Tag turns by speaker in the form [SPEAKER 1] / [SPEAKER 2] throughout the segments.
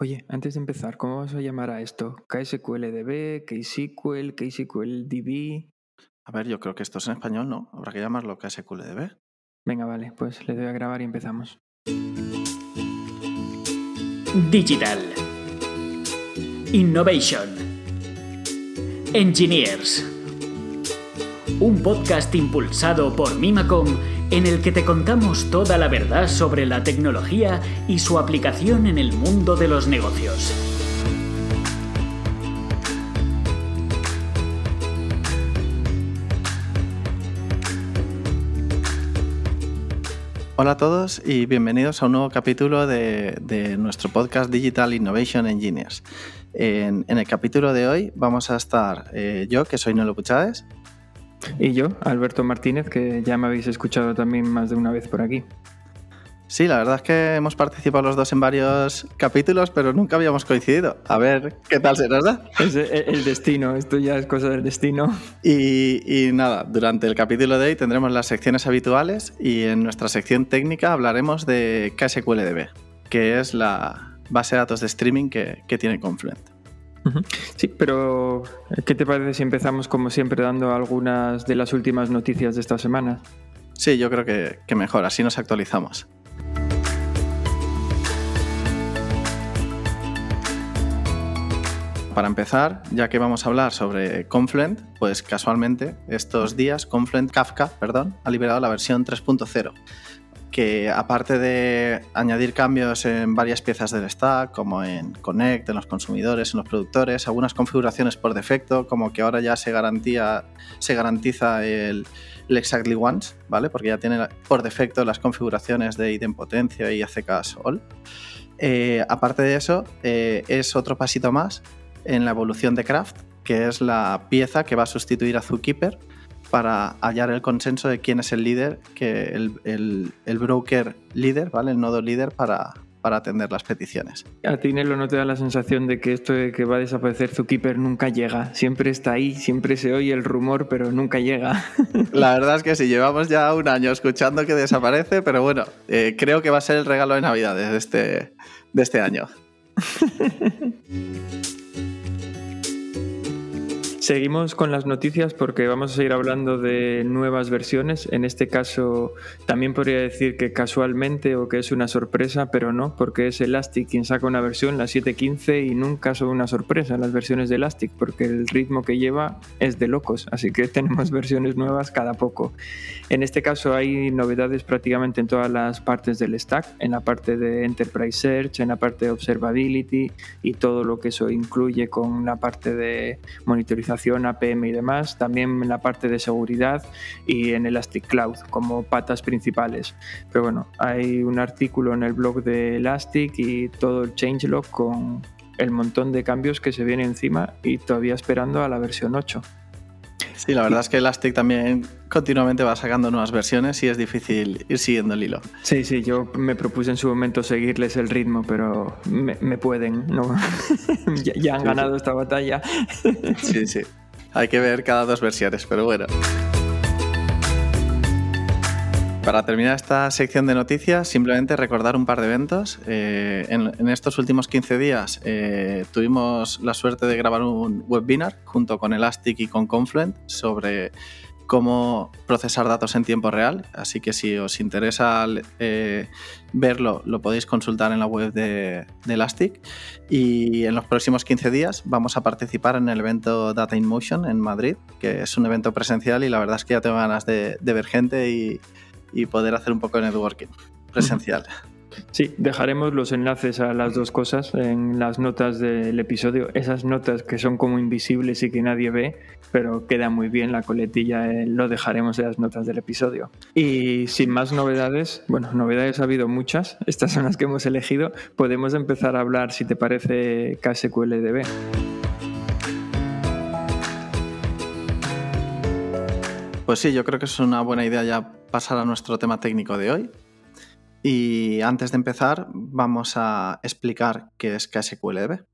[SPEAKER 1] Oye, antes de empezar, ¿cómo vas a llamar a esto? ¿KSQLDB? ¿KSQL? ¿KSQLDB?
[SPEAKER 2] A ver, yo creo que esto es en español, ¿no? Habrá que llamarlo KSQLDB.
[SPEAKER 1] Venga, vale, pues le doy a grabar y empezamos.
[SPEAKER 3] Digital. Innovation. Engineers. Un podcast impulsado por Mimacom en el que te contamos toda la verdad sobre la tecnología y su aplicación en el mundo de los negocios.
[SPEAKER 2] Hola a todos y bienvenidos a un nuevo capítulo de, nuestro podcast Digital Innovation Engineers. En, el capítulo de hoy vamos a estar eh, yo, que soy Nelo Puchades.
[SPEAKER 1] Y yo, Alberto Martínez, que ya me habéis escuchado también más de una vez por aquí.
[SPEAKER 2] Sí, la verdad es que hemos participado los dos en varios capítulos, pero nunca habíamos coincidido. A ver qué tal se nos da.
[SPEAKER 1] Es el destino, esto ya es cosa del destino.
[SPEAKER 2] Y, nada, durante el capítulo de hoy tendremos las secciones habituales y en nuestra sección técnica hablaremos de KSQLDB, que es la base de datos de streaming que, que tiene Confluent.
[SPEAKER 1] Sí, pero ¿qué te parece si empezamos como siempre dando algunas de las últimas noticias de esta semana?
[SPEAKER 2] Sí, yo creo que, mejor, así nos actualizamos. Para empezar, ya que vamos a hablar sobre Confluent, pues casualmente estos días Confluent Kafka, perdón, ha liberado la versión 3.0 que aparte de añadir cambios en varias piezas del stack, como en Connect, en los consumidores, en los productores, algunas configuraciones por defecto, como que ahora ya se, garantiza el, Exactly Once, ¿vale? Porque ya tiene por defecto las configuraciones de idempotencia y ACK All. Eh, aparte de eso, eh, es otro pasito más en la evolución de Craft, que es la pieza que va a sustituir a Zookeeper para hallar el consenso de quién es el líder, que el, el, broker líder, ¿vale? El nodo líder para, para atender las peticiones.
[SPEAKER 1] A ti, Nelo, ¿no te da la sensación de que esto de que va a desaparecer Zookeeper nunca llega? Siempre está ahí, siempre se oye el rumor, pero nunca llega.
[SPEAKER 2] La verdad es que sí, llevamos ya un año escuchando que desaparece, pero bueno, eh, creo que va a ser el regalo de Navidad de este, de este año.
[SPEAKER 1] Seguimos con las noticias porque vamos a seguir hablando de nuevas versiones. En este caso, también podría decir que casualmente o que es una sorpresa, pero no, porque es Elastic quien saca una versión, la 7.15, y nunca son una sorpresa las versiones de Elastic, porque el ritmo que lleva es de locos. Así que tenemos versiones nuevas cada poco. En este caso, hay novedades prácticamente en todas las partes del stack: en la parte de Enterprise Search, en la parte de Observability y todo lo que eso incluye con la parte de monitorización APM y demás, también en la parte de seguridad y en Elastic Cloud como patas principales. Pero bueno, hay un artículo en el blog de Elastic y todo el changelog con el montón de cambios que se viene encima y todavía esperando a la versión 8.
[SPEAKER 2] Sí, la verdad es que Elastic también continuamente va sacando nuevas versiones y es difícil ir siguiendo el hilo.
[SPEAKER 1] Sí, sí, yo me propuse en su momento seguirles el ritmo, pero me, pueden, ¿no? ya, han ganado esta batalla.
[SPEAKER 2] sí, sí. Hay que ver cada dos versiones, pero bueno. Para terminar esta sección de noticias, simplemente recordar un par de eventos. Eh, en, estos últimos 15 días eh, tuvimos la suerte de grabar un webinar junto con Elastic y con Confluent sobre cómo procesar datos en tiempo real. Así que si os interesa eh, verlo, lo podéis consultar en la web de, Elastic. Y en los próximos 15 días vamos a participar en el evento Data in Motion en Madrid, que es un evento presencial y la verdad es que ya tengo ganas de, de ver gente y, y poder hacer un poco de networking presencial.
[SPEAKER 1] Sí, dejaremos los enlaces a las dos cosas en las notas del episodio. Esas notas que son como invisibles y que nadie ve, pero queda muy bien la coletilla, eh, lo dejaremos en las notas del episodio. Y sin más novedades, bueno, novedades ha habido muchas, estas son las que hemos elegido. Podemos empezar a hablar, si te parece, KSQLDB.
[SPEAKER 2] Pues sí, yo creo que es una buena idea ya pasar a nuestro tema técnico de hoy. Y antes de empezar, vamos a explicar qué es KSQLDB.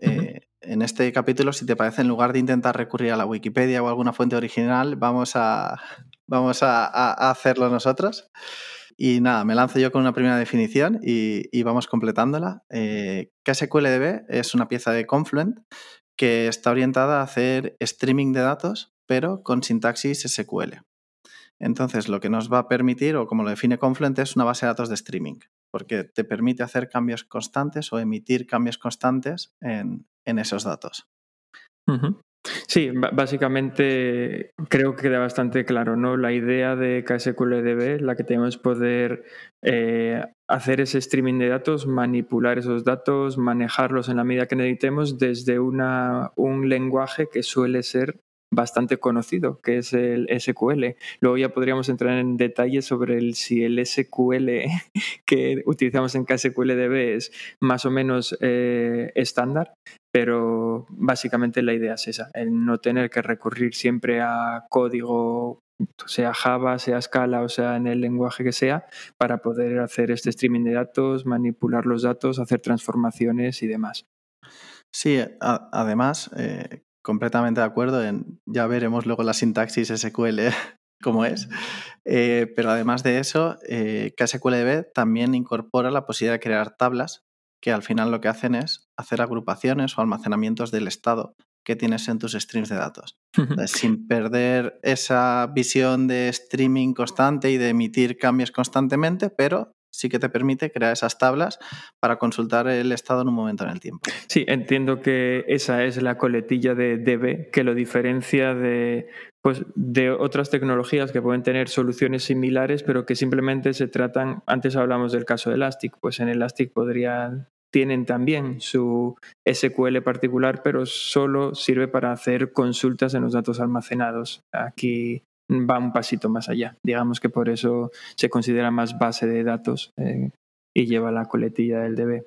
[SPEAKER 2] Eh, en este capítulo, si te parece, en lugar de intentar recurrir a la Wikipedia o alguna fuente original, vamos a, vamos a, hacerlo nosotros. y, nada, me lanzo yo con una primera definición y, vamos completándola. Eh, KSQLDB es una pieza de Confluent que está orientada a hacer streaming de datos, pero con sintaxis SQL. Entonces, lo que nos va a permitir, o como lo define Confluent, es una base de datos de streaming, porque te permite hacer cambios constantes o emitir cambios constantes en, esos datos.
[SPEAKER 1] Sí, básicamente creo que queda bastante claro, ¿no? La idea de KSQLDB, la que tenemos poder eh, hacer ese streaming de datos, manipular esos datos, manejarlos en la medida que necesitemos desde un lenguaje que suele ser bastante conocido, que es el SQL. Luego ya podríamos entrar en detalle sobre el, si el SQL que utilizamos en KSQLDB es más o menos eh, estándar, pero básicamente la idea es esa, el no tener que recurrir siempre a código sea Java, sea Scala o sea en el lenguaje que sea, para poder hacer este streaming de datos, manipular los datos, hacer transformaciones y demás.
[SPEAKER 2] Sí, además, eh, completamente de acuerdo en, ya veremos luego la sintaxis SQL cómo es, eh, pero además de eso, eh, KSQLDB también incorpora la posibilidad de crear tablas que al final lo que hacen es hacer agrupaciones o almacenamientos del estado que tienes en tus streams de datos. sin perder esa visión de streaming constante y de emitir cambios constantemente, pero sí que te permite crear esas tablas para consultar el estado en un momento en el tiempo.
[SPEAKER 1] Sí, entiendo que esa es la coletilla de DB que lo diferencia de, pues, de otras tecnologías que pueden tener soluciones similares, pero que simplemente se tratan, antes hablamos del caso de Elastic, pues en Elastic podrían tienen también su SQL particular, pero solo sirve para hacer consultas en los datos almacenados. Aquí va un pasito más allá. Digamos que por eso se considera más base de datos eh, y lleva la coletilla del DB.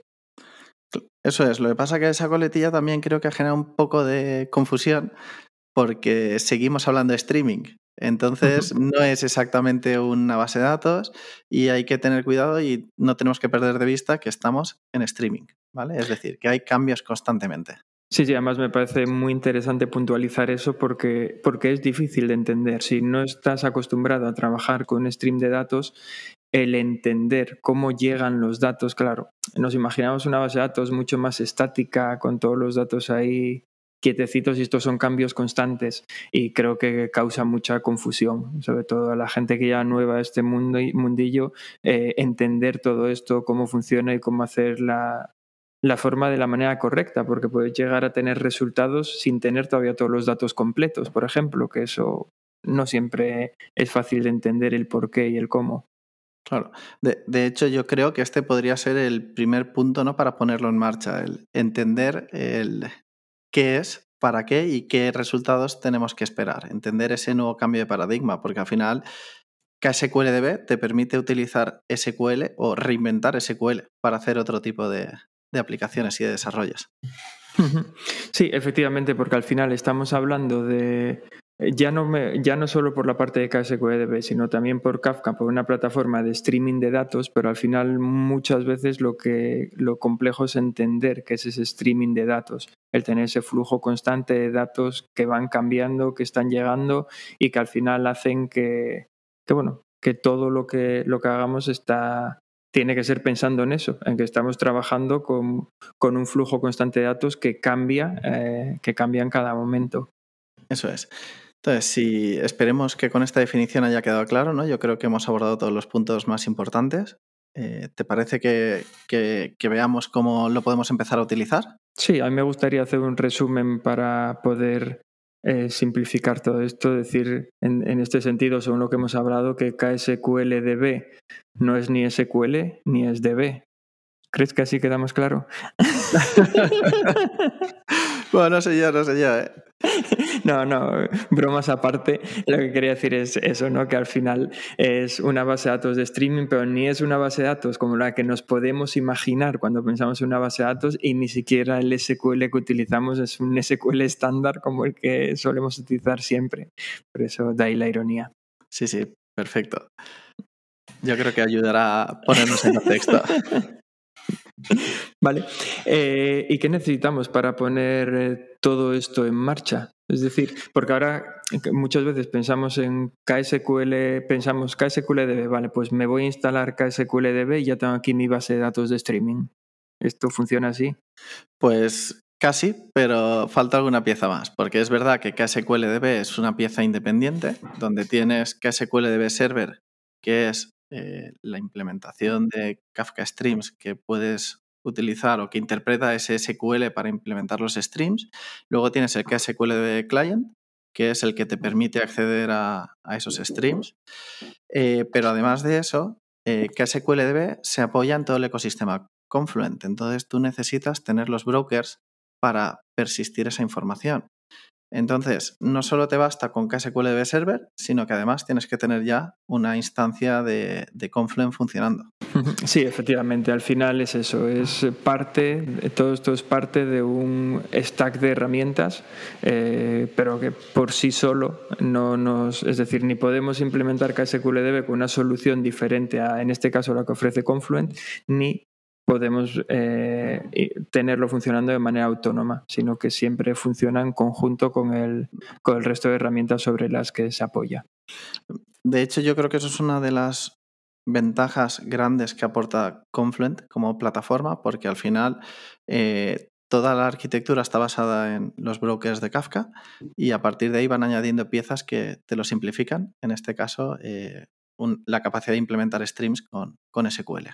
[SPEAKER 2] Eso es, lo que pasa es que esa coletilla también creo que genera un poco de confusión porque seguimos hablando de streaming. Entonces no es exactamente una base de datos y hay que tener cuidado y no tenemos que perder de vista que estamos en streaming, ¿vale? Es decir, que hay cambios constantemente.
[SPEAKER 1] Sí, sí, además me parece muy interesante puntualizar eso porque, porque es difícil de entender. Si no estás acostumbrado a trabajar con stream de datos, el entender cómo llegan los datos, claro, nos imaginamos una base de datos mucho más estática, con todos los datos ahí quietecitos y estos son cambios constantes y creo que causa mucha confusión, sobre todo a la gente que ya nueva a este mundo, mundillo, eh, entender todo esto, cómo funciona y cómo hacer la, la forma de la manera correcta, porque puedes llegar a tener resultados sin tener todavía todos los datos completos, por ejemplo, que eso no siempre es fácil de entender el por qué y el cómo.
[SPEAKER 2] Claro. De, hecho, yo creo que este podría ser el primer punto ¿no? para ponerlo en marcha, el entender el qué es, para qué y qué resultados tenemos que esperar. Entender ese nuevo cambio de paradigma, porque al final KSQLDB te permite utilizar SQL o reinventar SQL para hacer otro tipo de, de aplicaciones y de desarrollos.
[SPEAKER 1] Sí, efectivamente, porque al final estamos hablando de eh, ya no, me, ya no solo por la parte de KSQDB, sino también por Kafka, por una plataforma de streaming de datos, pero al final muchas veces lo que lo complejo es entender qué es ese streaming de datos, el tener ese flujo constante de datos que van cambiando, que están llegando y que al final hacen que, que bueno, que todo lo que, lo que hagamos está, tiene que ser pensando en eso, en que estamos trabajando con, un flujo constante de datos que cambia, eh, que cambia en cada momento.
[SPEAKER 2] Eso es. Entonces, si esperemos que con esta definición haya quedado claro, ¿no? Yo creo que hemos abordado todos los puntos más importantes. Eh, ¿Te parece que, que, veamos cómo lo podemos empezar a utilizar?
[SPEAKER 1] Sí, a mí me gustaría hacer un resumen para poder eh, simplificar todo esto, decir en, este sentido, según lo que hemos hablado, que KSQLDB no es ni SQL ni es DB. ¿Crees que así queda más claro?
[SPEAKER 2] bueno, no sé yo, no sé yo. ¿eh?
[SPEAKER 1] No, no, bromas aparte, lo que quería decir es eso, ¿no? Que al final es una base de datos de streaming, pero ni es una base de datos como la que nos podemos imaginar cuando pensamos en una base de datos y ni siquiera el SQL que utilizamos es un SQL estándar como el que solemos utilizar siempre. Por eso da ahí la ironía.
[SPEAKER 2] Sí, sí, perfecto. Yo creo que ayudará a ponernos en contexto.
[SPEAKER 1] Vale. Eh, ¿Y qué necesitamos para poner eh, todo esto en marcha? Es decir, porque ahora muchas veces pensamos en KSQL, pensamos KSQLDB, vale, pues me voy a instalar KSQLDB y ya tengo aquí mi base de datos de streaming. ¿Esto funciona así?
[SPEAKER 2] Pues casi, pero falta alguna pieza más, porque es verdad que KSQLDB es una pieza independiente, donde tienes KSQLDB Server, que es eh, la implementación de Kafka Streams que puedes utilizar o que interpreta ese SQL para implementar los streams. Luego tienes el KSQLDB Client, que es el que te permite acceder a, esos streams. Eh, pero además de eso, eh, KSQLDB se apoya en todo el ecosistema Confluent. Entonces tú necesitas tener los brokers para persistir esa información. Entonces, no solo te basta con KSQLDB Server, sino que además tienes que tener ya una instancia de, Confluent funcionando.
[SPEAKER 1] Sí, efectivamente, al final es eso, es parte, todo esto es parte de un stack de herramientas, eh, pero que por sí solo no nos, es decir, ni podemos implementar KSQLDB con una solución diferente a, en este caso, la que ofrece Confluent, ni podemos eh, tenerlo funcionando de manera autónoma, sino que siempre funciona en conjunto con el, con el resto de herramientas sobre las que se apoya.
[SPEAKER 2] De hecho, yo creo que eso es una de las ventajas grandes que aporta Confluent como plataforma, porque al final eh, toda la arquitectura está basada en los brokers de Kafka y a partir de ahí van añadiendo piezas que te lo simplifican, en este caso eh, la capacidad de implementar streams con, con SQL.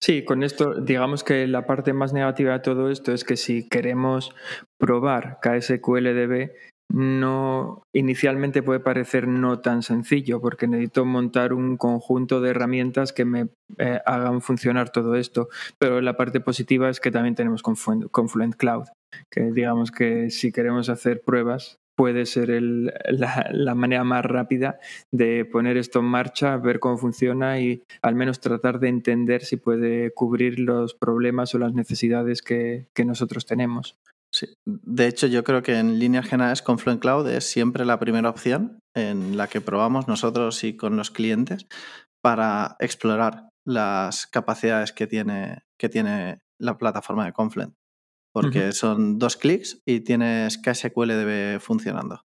[SPEAKER 1] Sí, con esto, digamos que la parte más negativa de todo esto es que si queremos probar KSQLDB, no inicialmente puede parecer no tan sencillo porque necesito montar un conjunto de herramientas que me eh, hagan funcionar todo esto. Pero la parte positiva es que también tenemos Confluent Cloud que digamos que si queremos hacer pruebas puede ser la, manera más rápida de poner esto en marcha, ver cómo funciona y al menos tratar de entender si puede cubrir los problemas o las necesidades que, nosotros tenemos.
[SPEAKER 2] Sí. De hecho, yo creo que en líneas generales Confluent Cloud es siempre la primera opción en la que probamos nosotros y con los clientes para explorar las capacidades que tiene, que tiene la plataforma de Confluent porque son dos clics y tienes KSQLDB funcionando.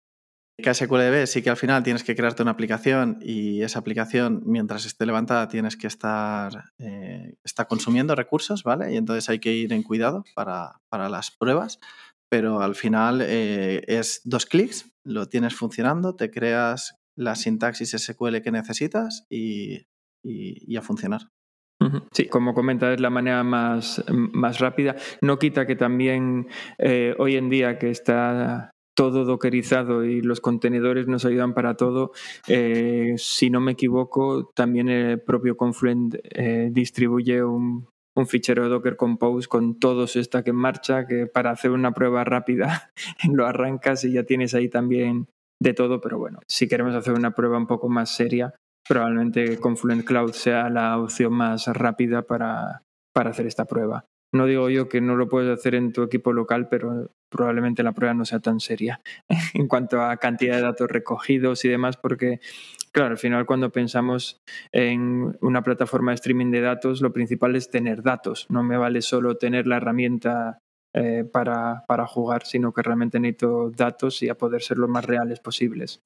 [SPEAKER 2] KSQLDB sí que al final tienes que crearte una aplicación y esa aplicación, mientras esté levantada, tienes que estar eh, está consumiendo recursos, ¿vale? Y entonces hay que ir en cuidado para, las pruebas, pero al final eh, es dos clics, lo tienes funcionando, te creas la sintaxis SQL que necesitas y a funcionar.
[SPEAKER 1] Sí, como comenta, es la manera más, más rápida. No quita que también eh, hoy en día que está todo dockerizado y los contenedores nos ayudan para todo, eh, si no me equivoco, también el propio Confluent eh, distribuye un, un fichero Docker Compose con todo su stack en marcha, que para hacer una prueba rápida lo arrancas y ya tienes ahí también de todo, pero bueno, si queremos hacer una prueba un poco más seria, probablemente Confluent Cloud sea la opción más rápida para, hacer esta prueba. No digo yo que no lo puedes hacer en tu equipo local, pero probablemente la prueba no sea tan seria en cuanto a cantidad de datos recogidos y demás, porque, claro, al final cuando pensamos en una plataforma de streaming de datos, lo principal es tener datos. No me vale solo tener la herramienta eh, para, para, jugar, sino que realmente necesito datos y a poder ser lo más reales posibles.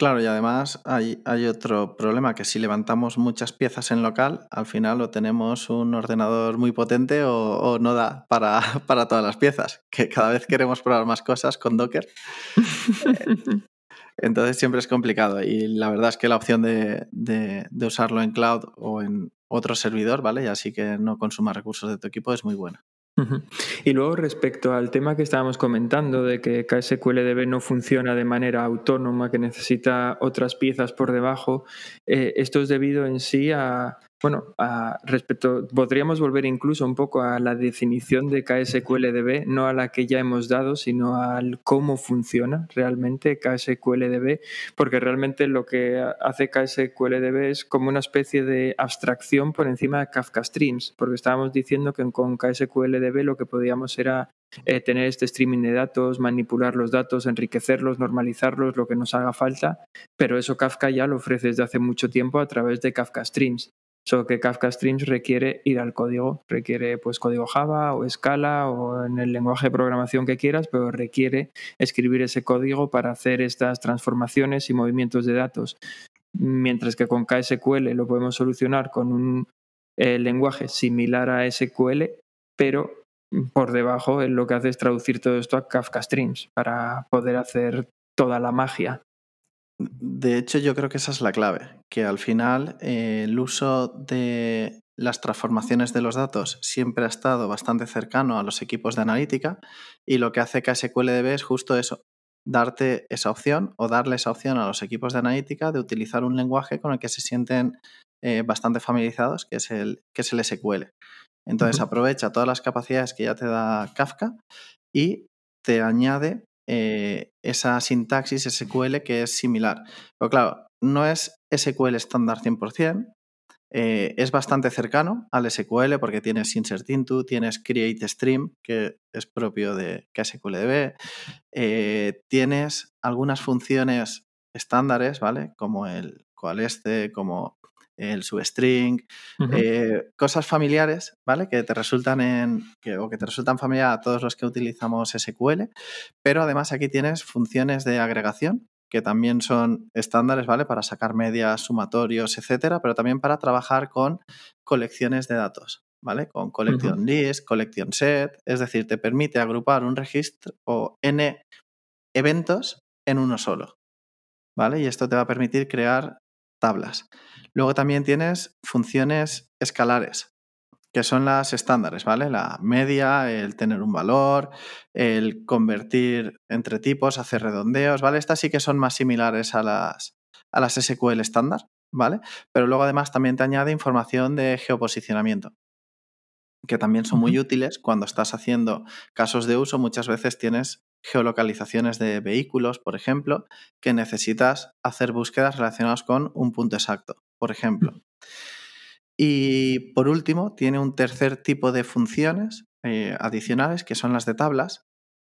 [SPEAKER 2] Claro, y además hay, hay, otro problema, que si levantamos muchas piezas en local, al final o tenemos un ordenador muy potente o, no da para, para, todas las piezas, que cada vez queremos probar más cosas con Docker. Entonces siempre es complicado y la verdad es que la opción de, de, de, usarlo en cloud o en otro servidor, ¿vale? Y así que no consuma recursos de tu equipo es muy buena.
[SPEAKER 1] Y luego respecto al tema que estábamos comentando de que KSQLDB no funciona de manera autónoma, que necesita otras piezas por debajo, eh, esto es debido en sí a, bueno, respecto, podríamos volver incluso un poco a la definición de KSQLDB, no a la que ya hemos dado, sino al cómo funciona realmente KSQLDB, porque realmente lo que hace KSQLDB es como una especie de abstracción por encima de Kafka Streams, porque estábamos diciendo que con KSQLDB lo que podíamos era eh, tener este streaming de datos, manipular los datos, enriquecerlos, normalizarlos, lo que nos haga falta, pero eso Kafka ya lo ofrece desde hace mucho tiempo a través de Kafka Streams. Solo que Kafka Streams requiere ir al código, requiere pues código Java o Scala o en el lenguaje de programación que quieras, pero requiere escribir ese código para hacer estas transformaciones y movimientos de datos. Mientras que con KSQL lo podemos solucionar con un eh, lenguaje similar a SQL, pero por debajo lo que hace es traducir todo esto a Kafka Streams para poder hacer toda la magia.
[SPEAKER 2] De hecho, yo creo que esa es la clave, que al final eh, el uso de las transformaciones de los datos siempre ha estado bastante cercano a los equipos de analítica y lo que hace KSQLDB es justo eso, darte esa opción o darle esa opción a los equipos de analítica de utilizar un lenguaje con el que se sienten eh, bastante familiarizados, que es el, que es el SQL. Entonces aprovecha todas las capacidades que ya te da Kafka y te añade eh, esa sintaxis SQL que es similar. Pero claro, no es SQL estándar 100%, eh, es bastante cercano al SQL porque tienes insert into, tienes create stream, que es propio de KSQLDB, eh, tienes algunas funciones estándares, ¿vale? Como el este, como el substring, eh, cosas familiares, ¿vale? Que te resultan en, que, o que te resultan familiares a todos los que utilizamos SQL, pero además aquí tienes funciones de agregación que también son estándares, ¿vale? Para sacar medias, sumatorios, etcétera, pero también para trabajar con colecciones de datos, ¿vale? Con collection list, collection set, es decir, te permite agrupar un registro o n eventos en uno solo, ¿vale? Y esto te va a permitir crear tablas. Luego también tienes funciones escalares, que son las estándares, ¿vale? La media, el tener un valor, el convertir entre tipos, hacer redondeos, ¿vale? Estas sí que son más similares a las, a las SQL estándar, ¿vale? Pero luego además también te añade información de geoposicionamiento, que también son muy útiles cuando estás haciendo casos de uso. Muchas veces tienes geolocalizaciones de vehículos, por ejemplo, que necesitas hacer búsquedas relacionadas con un punto exacto, por ejemplo. Y por último, tiene un tercer tipo de funciones eh, adicionales, que son las de tablas,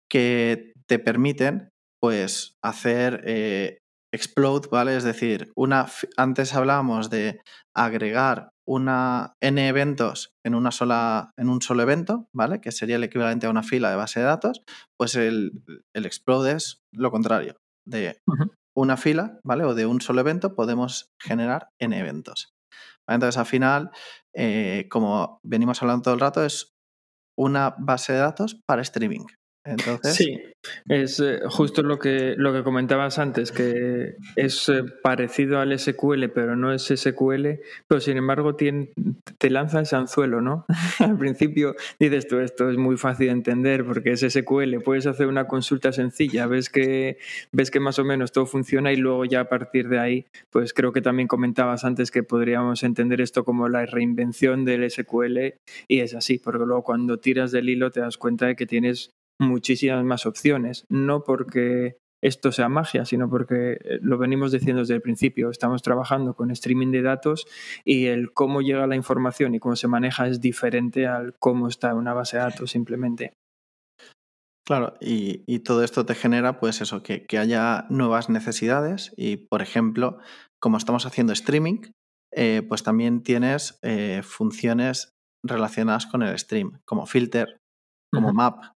[SPEAKER 2] que te permiten pues, hacer eh, explode, ¿vale? Es decir, una, antes hablábamos de agregar una n eventos en, una sola, en un solo evento, ¿vale? Que sería el equivalente a una fila de base de datos, pues el, el explode es lo contrario. De una fila, ¿vale? O de un solo evento podemos generar n eventos. Entonces, al final, eh, como venimos hablando todo el rato, es una base de datos para streaming. Entonces...
[SPEAKER 1] Sí, es eh, justo lo que, lo que comentabas antes, que es eh, parecido al SQL, pero no es SQL, pero sin embargo te lanza ese anzuelo, ¿no? al principio dices tú, esto es muy fácil de entender porque es SQL, puedes hacer una consulta sencilla, ves que, ves que más o menos todo funciona y luego ya a partir de ahí, pues creo que también comentabas antes que podríamos entender esto como la reinvención del SQL y es así, porque luego cuando tiras del hilo te das cuenta de que tienes muchísimas más opciones, no porque esto sea magia, sino porque eh, lo venimos diciendo desde el principio, estamos trabajando con streaming de datos y el cómo llega la información y cómo se maneja es diferente al cómo está una base de datos simplemente.
[SPEAKER 2] Claro, y, todo esto te genera, pues eso, que, haya nuevas necesidades y, por ejemplo, como estamos haciendo streaming, eh, pues también tienes eh, funciones relacionadas con el stream, como filter, como map,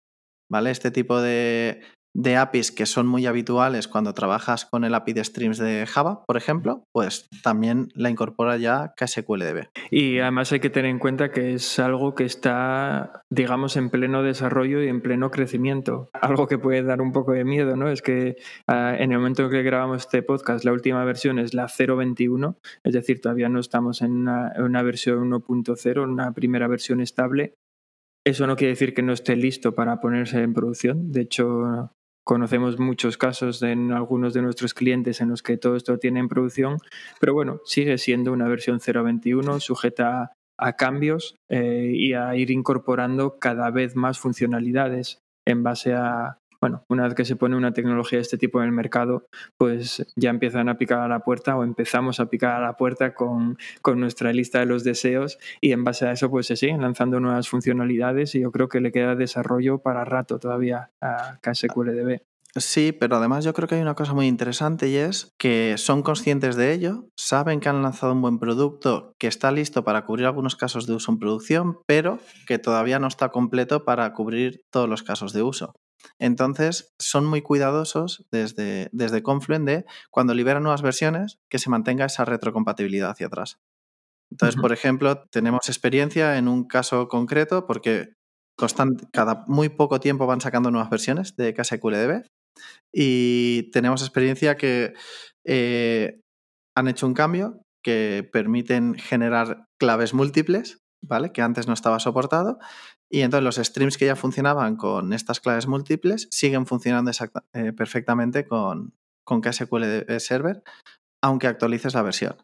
[SPEAKER 2] ¿vale? Este tipo de, de APIs que son muy habituales cuando trabajas con el API de streams de Java, por ejemplo, pues también la incorpora ya KSQLDB.
[SPEAKER 1] Y además hay que tener en cuenta que es algo que está, digamos, en pleno desarrollo y en pleno crecimiento. Algo que puede dar un poco de miedo, ¿no? Es que ah, en el momento en que grabamos este podcast, la última versión es la 0.21, es decir, todavía no estamos en una, una versión 1.0, una primera versión estable, eso no quiere decir que no esté listo para ponerse en producción. De hecho, conocemos muchos casos en algunos de nuestros clientes en los que todo esto tiene en producción, pero bueno, sigue siendo una versión 0.21 sujeta a cambios eh, y a ir incorporando cada vez más funcionalidades en base a, bueno, una vez que se pone una tecnología de este tipo en el mercado, pues ya empiezan a picar a la puerta o empezamos a picar a la puerta con, nuestra lista de los deseos y en base a eso pues se siguen lanzando nuevas funcionalidades y yo creo que le queda desarrollo para rato todavía a KSQLDB.
[SPEAKER 2] Sí, pero además yo creo que hay una cosa muy interesante y es que son conscientes de ello, saben que han lanzado un buen producto que está listo para cubrir algunos casos de uso en producción, pero que todavía no está completo para cubrir todos los casos de uso. Entonces, son muy cuidadosos desde, desde Confluent de cuando liberan nuevas versiones que se mantenga esa retrocompatibilidad hacia atrás. Entonces, por ejemplo, tenemos experiencia en un caso concreto porque cada muy poco tiempo van sacando nuevas versiones de KSQLDB y tenemos experiencia que eh, han hecho un cambio que permiten generar claves múltiples, ¿vale? Que antes no estaba soportado. Y entonces los streams que ya funcionaban con estas claves múltiples siguen funcionando eh, perfectamente con, con KSQL Server, aunque actualices la versión.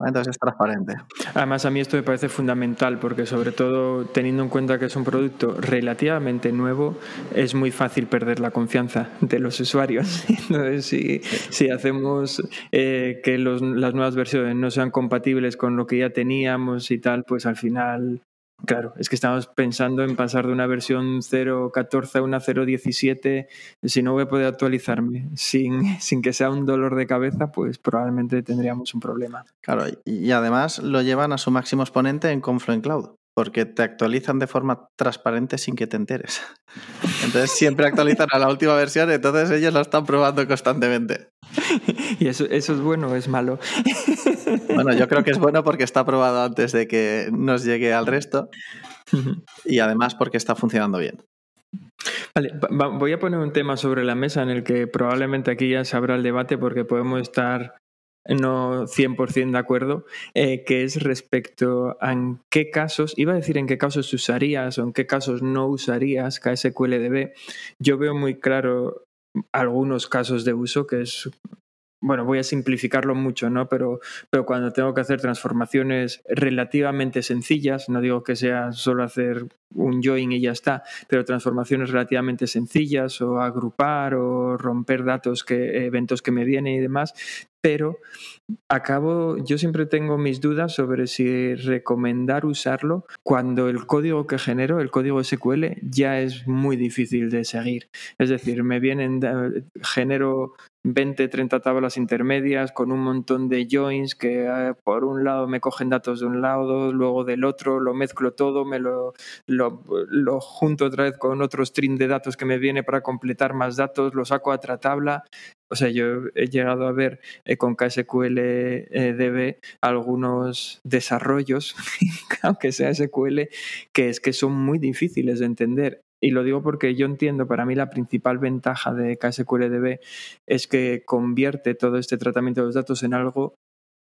[SPEAKER 2] Entonces es transparente.
[SPEAKER 1] Además, a mí esto me parece fundamental porque sobre todo teniendo en cuenta que es un producto relativamente nuevo, es muy fácil perder la confianza de los usuarios. Entonces, si, hacemos eh, que las nuevas versiones no sean compatibles con lo que ya teníamos y tal, pues al final Claro, es que estamos pensando en pasar de una versión 0.14 a una 0.17. Si no voy a poder actualizarme sin, sin que sea un dolor de cabeza, pues probablemente tendríamos un problema.
[SPEAKER 2] Claro, y además lo llevan a su máximo exponente en Confluent Cloud, porque te actualizan de forma transparente sin que te enteres. Entonces siempre actualizan a la última versión, entonces ellos lo están probando constantemente.
[SPEAKER 1] ¿Y eso, eso es bueno o es malo?
[SPEAKER 2] Bueno, yo creo que es bueno porque está probado antes de que nos llegue al resto y además porque está funcionando bien.
[SPEAKER 1] Vale, voy a poner un tema sobre la mesa en el que probablemente aquí ya se abra el debate porque podemos estar no 100% de acuerdo, eh, que es respecto a en qué casos, iba a decir en qué casos usarías o en qué casos no usarías KSQLDB. Yo veo muy claro algunos casos de uso, que es bueno, voy a simplificarlo mucho, ¿no? Pero, pero cuando tengo que hacer transformaciones relativamente sencillas, no digo que sea solo hacer un join y ya está, pero transformaciones relativamente sencillas o agrupar o romper datos que eventos que me vienen y demás, pero acabo, yo siempre tengo mis dudas sobre si recomendar usarlo cuando el código que genero, el código SQL, ya es muy difícil de seguir. Es decir, me vienen, genero 20, 30 tablas intermedias con un montón de joins que eh, por un lado me cogen datos de un lado, luego del otro, lo mezclo todo, me lo, lo, junto otra vez con otro string de datos que me viene para completar más datos, lo saco a otra tabla o sea, yo he llegado a ver eh, con KSQL eh, DB algunos desarrollos, aunque sea SQL, que es que son muy difíciles de entender. Y lo digo porque yo entiendo, para mí la principal ventaja de KSQLDB es que convierte todo este tratamiento de los datos en algo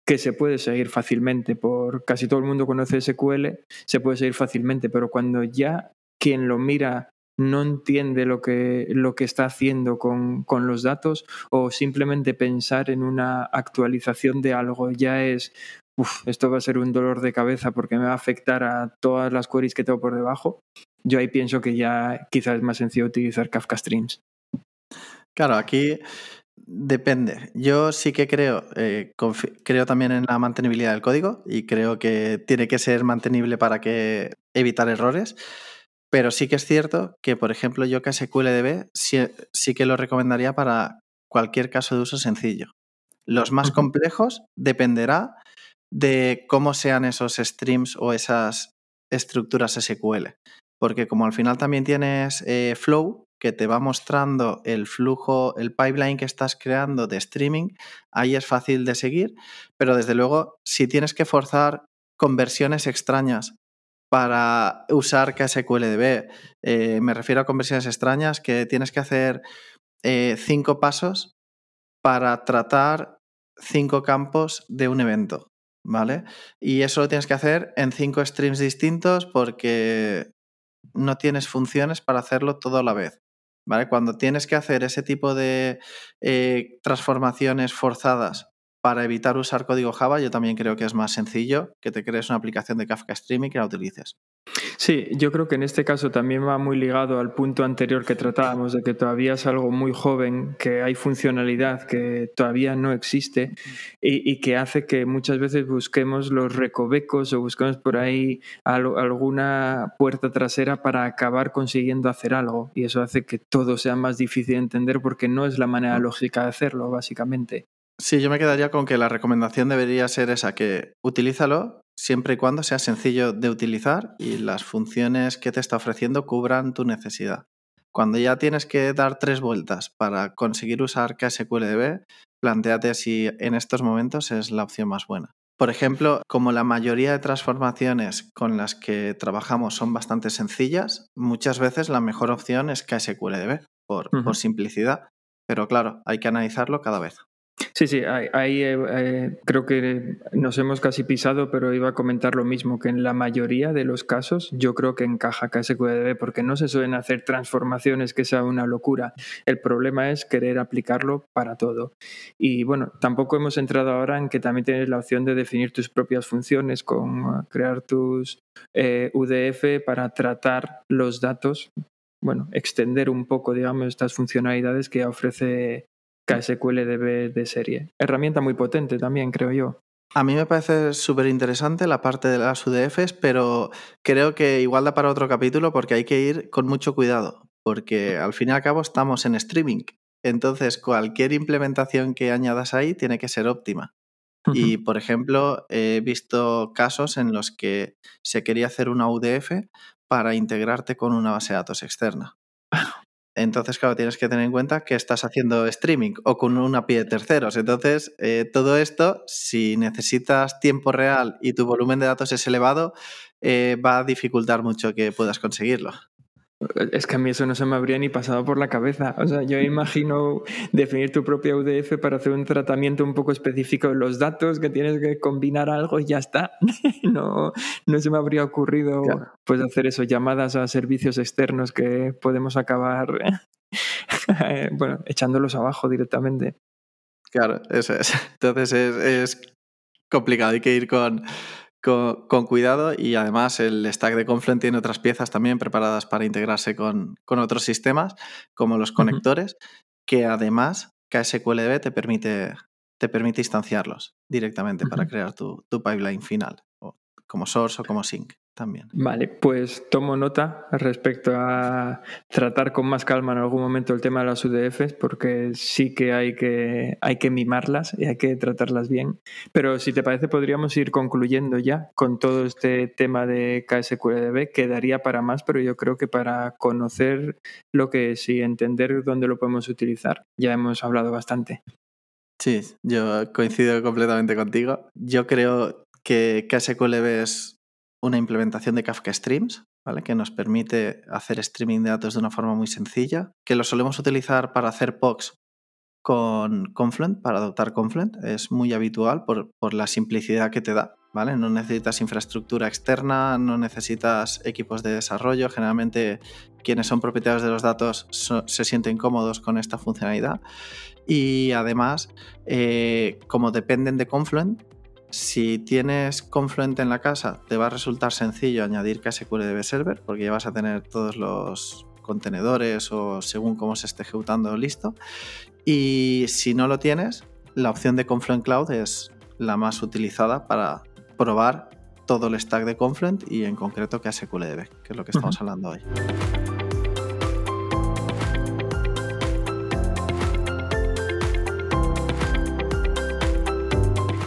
[SPEAKER 1] que se puede seguir fácilmente. Por casi todo el mundo conoce SQL, se puede seguir fácilmente, pero cuando ya quien lo mira no entiende lo que, lo que está haciendo con, los datos o simplemente pensar en una actualización de algo ya es, uff, esto va a ser un dolor de cabeza porque me va a afectar a todas las queries que tengo por debajo. Yo ahí pienso que ya quizás es más sencillo utilizar Kafka Streams.
[SPEAKER 2] Claro, aquí depende. Yo sí que creo, eh, creo también en la mantenibilidad del código y creo que tiene que ser mantenible para que evitar errores. Pero sí que es cierto que, por ejemplo, yo que SQLDB sí, sí que lo recomendaría para cualquier caso de uso sencillo. Los más complejos dependerá de cómo sean esos streams o esas estructuras SQL. Porque como al final también tienes eh, Flow, que te va mostrando el flujo, el pipeline que estás creando de streaming, ahí es fácil de seguir, pero desde luego, si tienes que forzar conversiones extrañas para usar KSQLDB. Eh, me refiero a conversiones extrañas que tienes que hacer eh, cinco pasos para tratar cinco campos de un evento, ¿vale? Y eso lo tienes que hacer en cinco streams distintos porque no tienes funciones para hacerlo todo a la vez. ¿Vale? Cuando tienes que hacer ese tipo de eh, transformaciones forzadas para evitar usar código Java, yo también creo que es más sencillo que te crees una aplicación de Kafka Streaming y que la utilices.
[SPEAKER 1] Sí, yo creo que en este caso también va muy ligado al punto anterior que tratábamos, de que todavía es algo muy joven, que hay funcionalidad que todavía no existe y, que hace que muchas veces busquemos los recovecos o busquemos por ahí alguna puerta trasera para acabar consiguiendo hacer algo. Y eso hace que todo sea más difícil de entender porque no es la manera lógica de hacerlo, básicamente.
[SPEAKER 2] Sí, yo me quedaría con que la recomendación debería ser esa, que utilízalo siempre y cuando sea sencillo de utilizar y las funciones que te está ofreciendo cubran tu necesidad. Cuando ya tienes que dar tres vueltas para conseguir usar KSQLDB, planteate si en estos momentos es la opción más buena. Por ejemplo, como la mayoría de transformaciones con las que trabajamos son bastante sencillas, muchas veces la mejor opción es KSQLDB, por, por simplicidad. Pero claro, hay que analizarlo cada vez.
[SPEAKER 1] Sí, sí, ahí eh, eh, creo que nos hemos casi pisado, pero iba a comentar lo mismo, que en la mayoría de los casos yo creo que encaja KSQDB porque no se suelen hacer transformaciones que sea una locura. El problema es querer aplicarlo para todo. Y bueno, tampoco hemos entrado ahora en que también tienes la opción de definir tus propias funciones con uh, crear tus eh, UDF para tratar los datos bueno, extender un poco, digamos, estas funcionalidades que ofrece KSQLDB de serie. Herramienta muy potente también, creo yo.
[SPEAKER 2] A mí me parece súper interesante la parte de las UDFs, pero creo que igual da para otro capítulo porque hay que ir con mucho cuidado, porque al fin y al cabo estamos en streaming. Entonces, cualquier implementación que añadas ahí tiene que ser óptima. Y, por ejemplo, he visto casos en los que se quería hacer una UDF para integrarte con una base de datos externa. Entonces, claro, tienes que tener en cuenta que estás haciendo streaming o con una API de terceros. Entonces, eh, todo esto, si necesitas tiempo real y tu volumen de datos es elevado, eh, va a dificultar mucho que puedas conseguirlo.
[SPEAKER 1] Es que a mí eso no se me habría ni pasado por la cabeza. O sea, yo imagino definir tu propia UDF para hacer un tratamiento un poco específico de los datos, que tienes que combinar algo y ya está. No, no se me habría ocurrido pues hacer eso, llamadas a servicios externos que podemos acabar bueno, echándolos abajo directamente.
[SPEAKER 2] Claro, eso es. Entonces es, es complicado, hay que ir con, con, cuidado y además el stack de Confluent tiene otras piezas también preparadas para integrarse con, otros sistemas, como los conectores, que además KSQLDB te permite, te permite instanciarlos directamente para crear tu, tu pipeline final, como source o como sync también.
[SPEAKER 1] Vale, pues tomo nota respecto a tratar con más calma en algún momento el tema de las UDFs, porque sí que hay que, hay que mimarlas y hay que tratarlas bien. Pero si te parece, podríamos ir concluyendo ya con todo este tema de KSQLDB. Quedaría para más, pero yo creo que para conocer lo que es y entender dónde lo podemos utilizar, ya hemos hablado bastante.
[SPEAKER 2] Sí, yo coincido completamente contigo. Yo creo que KSQLDB es una implementación de Kafka Streams, ¿vale? que nos permite hacer streaming de datos de una forma muy sencilla, que lo solemos utilizar para hacer POCs con Confluent, para adoptar Confluent. Es muy habitual por, la simplicidad que te da. ¿vale? No necesitas infraestructura externa, no necesitas equipos de desarrollo. Generalmente quienes son propietarios de los datos se sienten cómodos con esta funcionalidad. Y además, eh, como dependen de Confluent, si tienes Confluent en la casa, te va a resultar sencillo añadir KSQLDB Server porque ya vas a tener todos los contenedores o según cómo se esté ejecutando listo. Y si no lo tienes, la opción de Confluent Cloud es la más utilizada para probar todo el stack de Confluent y en concreto KSQLDB, que es lo que estamos hablando hoy.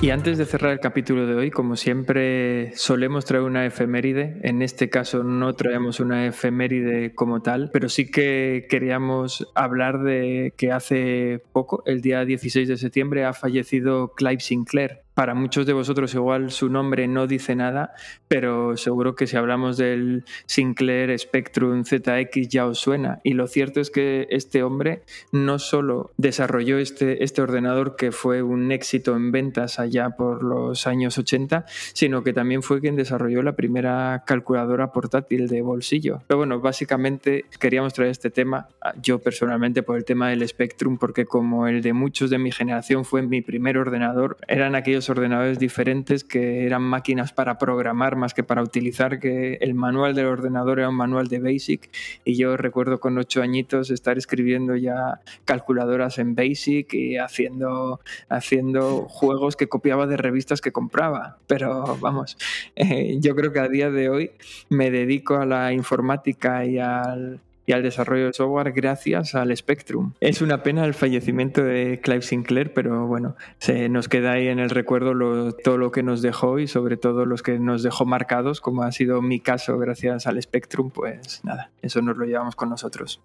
[SPEAKER 1] Y antes de cerrar el capítulo de hoy, como siempre solemos traer una efeméride, en este caso no traemos una efeméride como tal, pero sí que queríamos hablar de que hace poco, el día 16 de septiembre, ha fallecido Clive Sinclair, para muchos de vosotros igual su nombre no dice nada, pero seguro que si hablamos del Sinclair Spectrum ZX ya os suena. Y lo cierto es que este hombre no solo desarrolló este, este ordenador que fue un éxito en ventas allá por los años 80, sino que también fue quien desarrolló la primera calculadora portátil de bolsillo. Pero bueno, básicamente queríamos traer este tema, yo personalmente por el tema del Spectrum, porque como el de muchos de mi generación fue mi primer ordenador, eran aquellos ordenadores diferentes que eran máquinas para programar más que para utilizar, que el manual del ordenador era un manual de BASIC y yo recuerdo con ocho añitos estar escribiendo ya calculadoras en BASIC y haciendo, haciendo juegos que copiaba de revistas que compraba. Pero vamos, eh, yo creo que a día de hoy me dedico a la informática y al y al desarrollo de software gracias al Spectrum. Es una pena el fallecimiento de Clive Sinclair, pero bueno, se nos queda ahí en el recuerdo todo lo que nos dejó y sobre todo los que nos dejó marcados, como ha sido mi caso gracias al Spectrum, pues nada, eso nos lo llevamos con nosotros.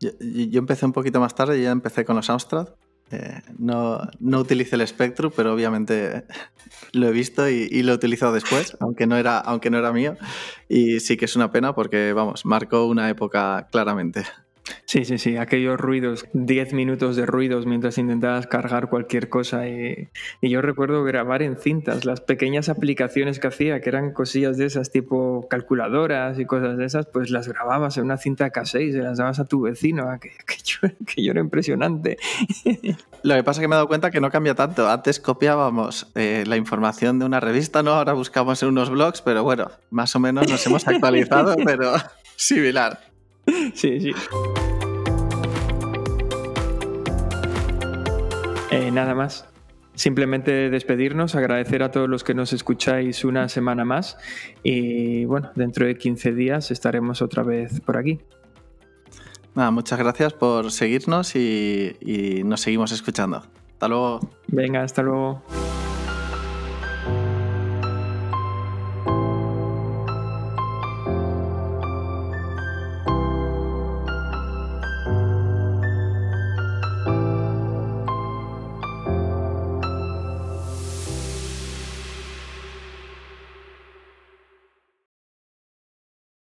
[SPEAKER 2] Yo, empecé un poquito más tarde, ya empecé con los Amstrad eh, no, no utilicé el Spectrum, pero obviamente lo he visto y, lo he utilizado después, aunque no, era, aunque no era mío. Y sí que es una pena porque, vamos, marcó una época claramente.
[SPEAKER 1] Sí, sí, sí, aquellos ruidos, 10 minutos de ruidos mientras intentabas cargar cualquier cosa. Y, yo recuerdo grabar en cintas las pequeñas aplicaciones que hacía, que eran cosillas de esas, tipo calculadoras y cosas de esas, pues las grababas en una cinta K6 y las dabas a tu vecino, que, que, yo, era impresionante.
[SPEAKER 2] Lo que pasa es que me he dado cuenta que no cambia tanto. Antes copiábamos eh, la información de una revista, ¿no? Ahora buscamos en unos blogs, pero bueno, más o menos nos hemos actualizado, pero similar.
[SPEAKER 1] Sí, sí. Eh, nada más. Simplemente despedirnos, agradecer a todos los que nos escucháis una semana más y bueno, dentro de 15 días estaremos otra vez por aquí.
[SPEAKER 2] Nada, muchas gracias por seguirnos y, y nos seguimos escuchando. Hasta luego.
[SPEAKER 1] Venga, hasta luego.